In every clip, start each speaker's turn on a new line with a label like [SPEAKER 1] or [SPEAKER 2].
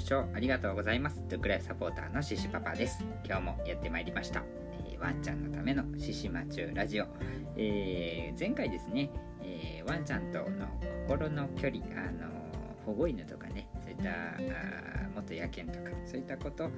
[SPEAKER 1] 視聴ありがとうございます。ドゥクライサポーターのシシパパです。今日もやってまいりました。えー、ワンちゃんのためのシシマチュラジオ。えー、前回ですね、えー、ワンちゃんとの心の距離、あの保護犬とかね、ったあ元野犬とかそういったことを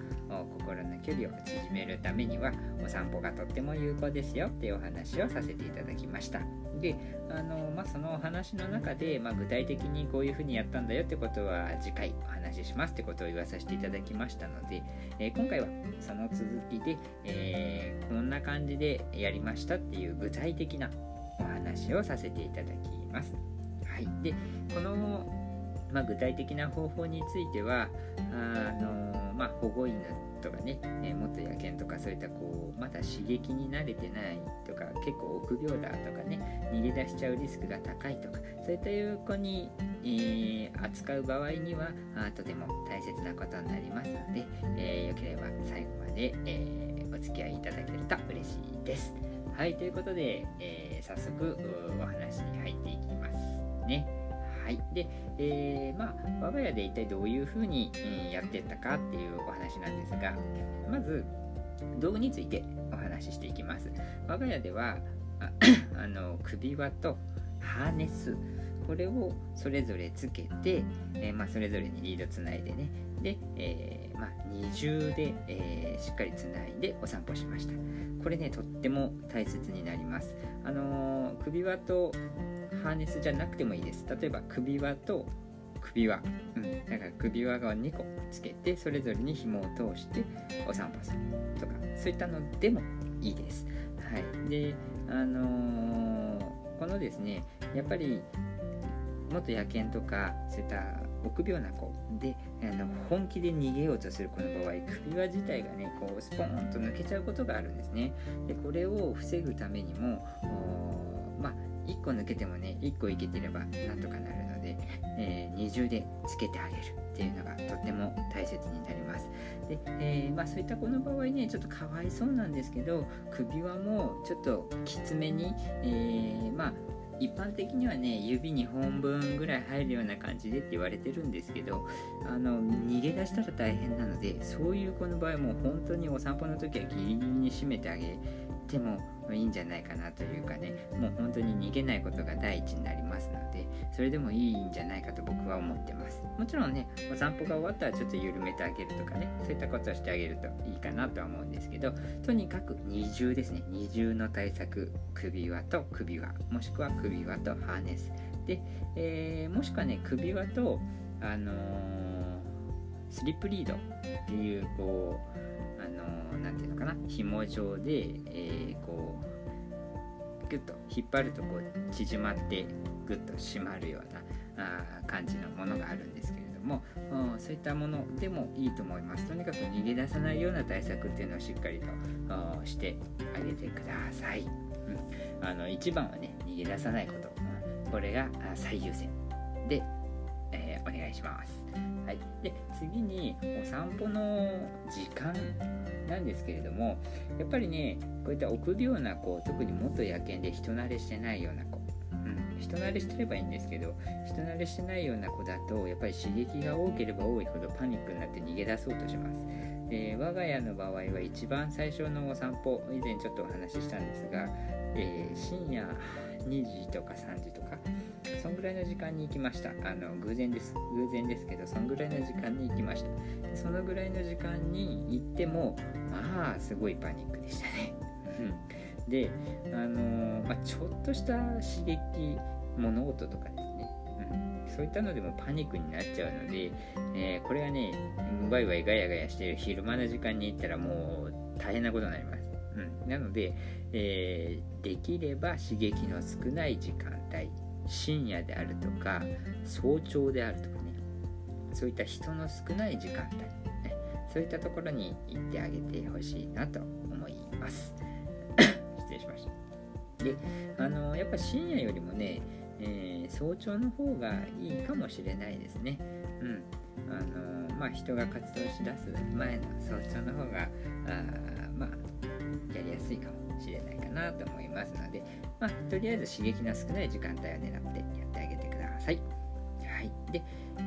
[SPEAKER 1] 心の距離を縮めるためにはお散歩がとっても有効ですよっていうお話をさせていただきましたであの、まあ、そのお話の中で、まあ、具体的にこういうふうにやったんだよってことは次回お話ししますってことを言わさせていただきましたので、えー、今回はその続きで、えー、こんな感じでやりましたっていう具体的なお話をさせていただきます。はい、でこのまあ、具体的な方法についてはあの、まあ、保護犬とかね、えー、元野犬とかそういったこうまだ刺激に慣れてないとか結構臆病だとかね逃げ出しちゃうリスクが高いとかそういったいう子に、えー、扱う場合にはあとても大切なことになりますので、えー、よければ最後まで、えお付き合いいただけると嬉しいです。はい、ということで、え早速お話に入っていきますね。はい。で、えー、まあ、我が家で一体どういうふうに、やっていったかっていうお話なんですが、まず、道具についてお話ししていきます。我が家では、あ あの首輪とハーネス、これをそれぞれつけて、えー、まあ、それぞれにリードつないでね、で、えー、まあ、二重で、えー、しっかりつないでお散歩しました。これね、とっても大切になります。あの首輪とハーネスじゃなくてもいいです。例えば首輪と首輪、うん、だから首輪が2個つけてそれぞれに紐を通してお散歩するとかそういったのでもいいです。はい、であのー、このですねやっぱり元野犬とかそういった臆病な子であの本気で逃げようとする子の場合首輪自体がねこうスポーンと抜けちゃうことがあるんですね。でこれを防ぐためにも1個抜けてもね1個いけてればなんとかなるので、えー、二重でつけてあげるっていうのがとっても大切になります。で、えー、まあ、そういった子の場合ねちょっとかわいそうなんですけど首輪もちょっときつめに、えー、まあ一般的にはね指2本分ぐらい入るような感じでって言われてるんですけどあの逃げ出したら大変なのでそういう子の場合も本当にお散歩の時はギリギリに締めてあげてもいいんじゃないかなというかねもう本当に逃げないことが第一になりますのでそれでもいいんじゃないかと僕は思ってます。もちろんねお散歩が終わったらちょっと緩めてあげるとかねそういったことをしてあげるといいかなとは思うんですけどとにかく二重ですね。二重の対策首輪と首輪もしくは首輪とハーネス。で、えー、もしくはね首輪とあのー、スリップリードっていうこう何ていうのかな？紐状で、えー、こうグッと引っ張るとこう縮まってグッと締まるようなあ感じのものがあるんですけれども、うん、そういったものでもいいと思います。とにかく逃げ出さないような対策っていうのをしっかりとしてあげてください、うん、あの一番はね逃げ出さないこと、これが最優先。で、願いします。はい、で次にお散歩の時間なんですけれどもやっぱりねこういった臆病な子特に元野犬で人慣れしてないような子、うん、人慣れしてればいいんですけど人慣れしてないような子だとやっぱり刺激が多ければ多いほどパニックになって逃げ出そうとします。で我が家の場合は一番最初のお散歩以前ちょっとお話ししたんですが、えー、深夜2時とか3時とかそんぐらいの時間に行きました。あの偶然です。偶然ですけどそんぐらいの時間に行きました。そのぐらいの時間に行ってもまあすごいパニックでしたね。であの、まあ、ちょっとした刺激物音とかですね、うん、そういったのでもパニックになっちゃうので、えー、これはねワイワイガヤガヤしてる昼間の時間に行ったらもう大変なことになります、うん、なので、えー、できれば刺激の少ない時間帯深夜であるとか早朝であるとかね。そういった人の少ない時間帯、ね、そういったところに行ってあげてほしいなと思います。失礼しました。であのやっぱ深夜よりもね、えー、早朝の方がいいかもしれないですね。うん。あのまあ人が活動しだす前の早朝の方があまあやりやすいかもしれないかなと思いますので、まあ、とりあえず刺激の少ない時間帯を狙ってやってあげてください。はい。で、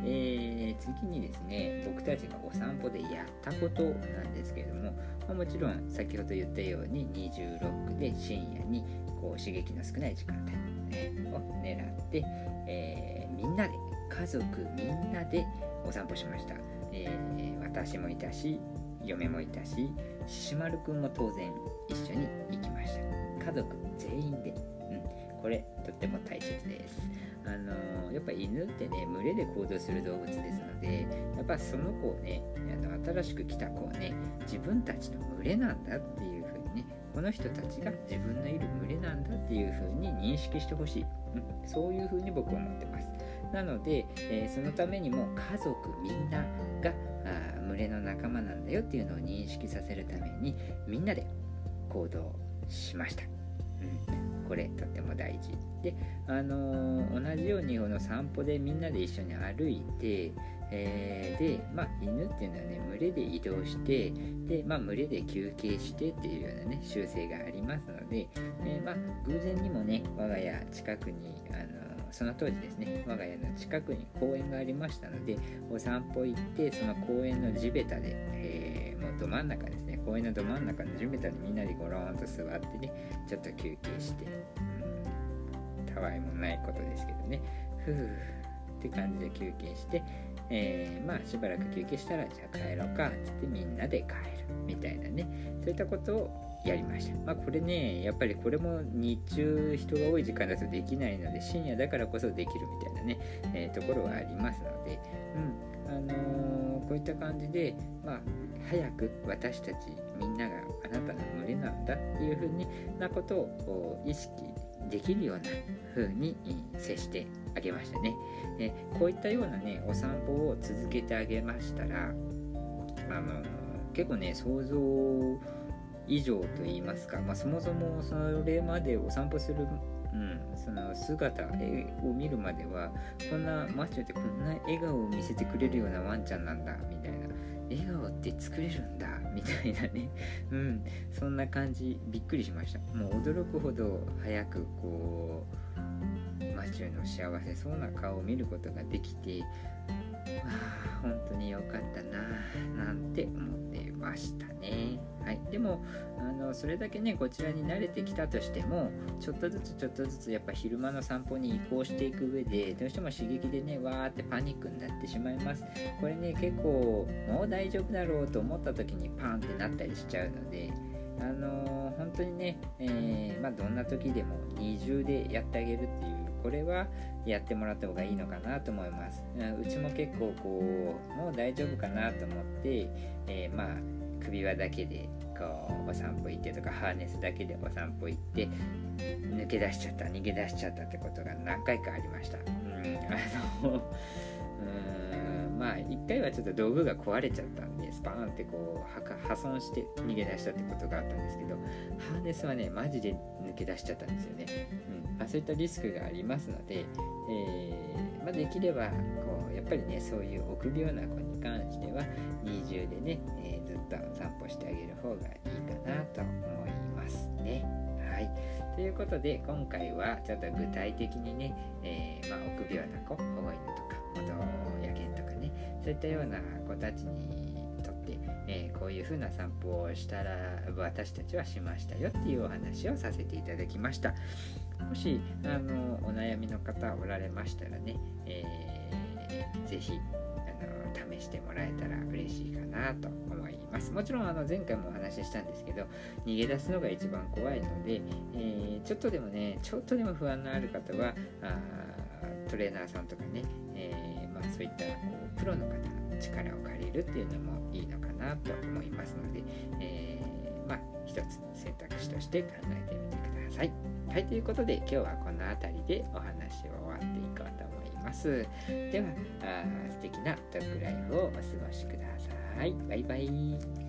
[SPEAKER 1] えー、次にですね僕たちがお散歩でやったことなんですけれども、まあ、もちろん先ほど言ったように26で深夜にこう刺激の少ない時間帯を狙って、えー、みんなで家族みんなでお散歩しました、えー、私もいたし嫁もいたしししまるくんも当然一緒に行きました。家族全員で、うん、これとっても大切です。あのやっぱ犬ってね群れで行動する動物ですのでやっぱその子をねあの新しく来た子をね自分たちの群れなんだっていう風にねこの人たちが自分のいる群れなんだっていう風に認識してほしい、うん、そういう風に僕は思ってます。なので、えー、そのためにも家族みんなが群れの仲間なんだよっていうのを認識させるためにみんなで行動しました、うん、これとっても大事。で、あのー、同じようにこの散歩でみんなで一緒に歩いて、えー、で、まあ、犬っていうのはね群れで移動してで、まあ、群れで休憩してっていうようなね習性がありますので、えー、まあ、偶然にもね我が家近くに、あのその当時ですね我が家の近くに公園がありましたのでお散歩行ってその公園の地べたで、えー、もうど真ん中ですね公園のど真ん中の地べたにみんなでゴローンと座ってねちょっと休憩して、うん、たわいもないことですけどねふうって感じで休憩して、えー、まあしばらく休憩したらじゃあ帰ろうかっつってみんなで帰るみたいなねそういったことをやりました。まあ、これね、やっぱりこれも日中人が多い時間だとできないので、深夜だからこそできるみたいなね、えー、ところはありますので、うん、あのー、こういった感じで、まあ、早く私たちみんながあなたの群れなんだっていうふうになことを意識できるような風に接してあげましたね。えこういったようなね、お散歩を続けてあげましたら、あの結構ね、想像以上と言いますか、まあ、そもそもそれまでお散歩する、うん、その姿を見るまではこんなマッチョってこんな笑顔を見せてくれるようなワンちゃんなんだみたいな。笑顔って作れるんだみたいなね。うん。そんな感じびっくりしました。もう驚くほど早くこうマチューの幸せそうな顔を見ることができてあ本当に良かったななんて思ってましたね。はい、でもあのそれだけねこちらに慣れてきたとしてもちょっとずつちょっとずつやっぱ昼間の散歩に移行していく上でどうしても刺激でねわーってパニックになってしまいます。これね結構もう大丈夫だろうと思った時にパンってなったりしちゃうのであのー、本当にね、えー、まあ、どんな時でも二重でやってあげるっていうこれはやってもらった方がいいのかなと思います。うちも結構こうもう大丈夫かなと思って、えー、まあ首輪だけでこうお散歩行ってとかハーネスだけでお散歩行って抜け出しちゃった逃げ出しちゃったってことが何回かありました。うんあのうんまあ1回はちょっと道具が壊れちゃったんでスパーンってこう破損して逃げ出したってことがあったんですけどハーネスはねマジで抜け出しちゃったんですよね、うんまあ、そういったリスクがありますので、えー、まあ、できればこうやっぱりねそういう臆病な子に関しては二重でね、えー、ずっと散歩してあげる方がいいかなと思いますね。はい。ということで今回はちょっと具体的にね、えー、まあ、臆病な子保護犬とか元野犬とかねそういったような子たちにとって、えー、こういう風な散歩をしたら私たちはしましたよっていうお話をさせていただきました。もしあのお悩みの方おられましたらね、えー、ぜひ試してもらえたら嬉しいかなと思いますもちろんあの前回もお話ししたんですけど逃げ出すのが一番怖いので、えー、ちょっとでもねちょっとでも不安のある方はあトレーナーさんとかね、えー、まあ、そういったこうプロの方の力を借りるっていうのもいいのかなと思いますので、えー、まあ、一つ選択肢として考えてみてください。はい、ということで今日はこの辺りでお話をます。では、あ素敵なドッグライフをお過ごしください。バイバイ。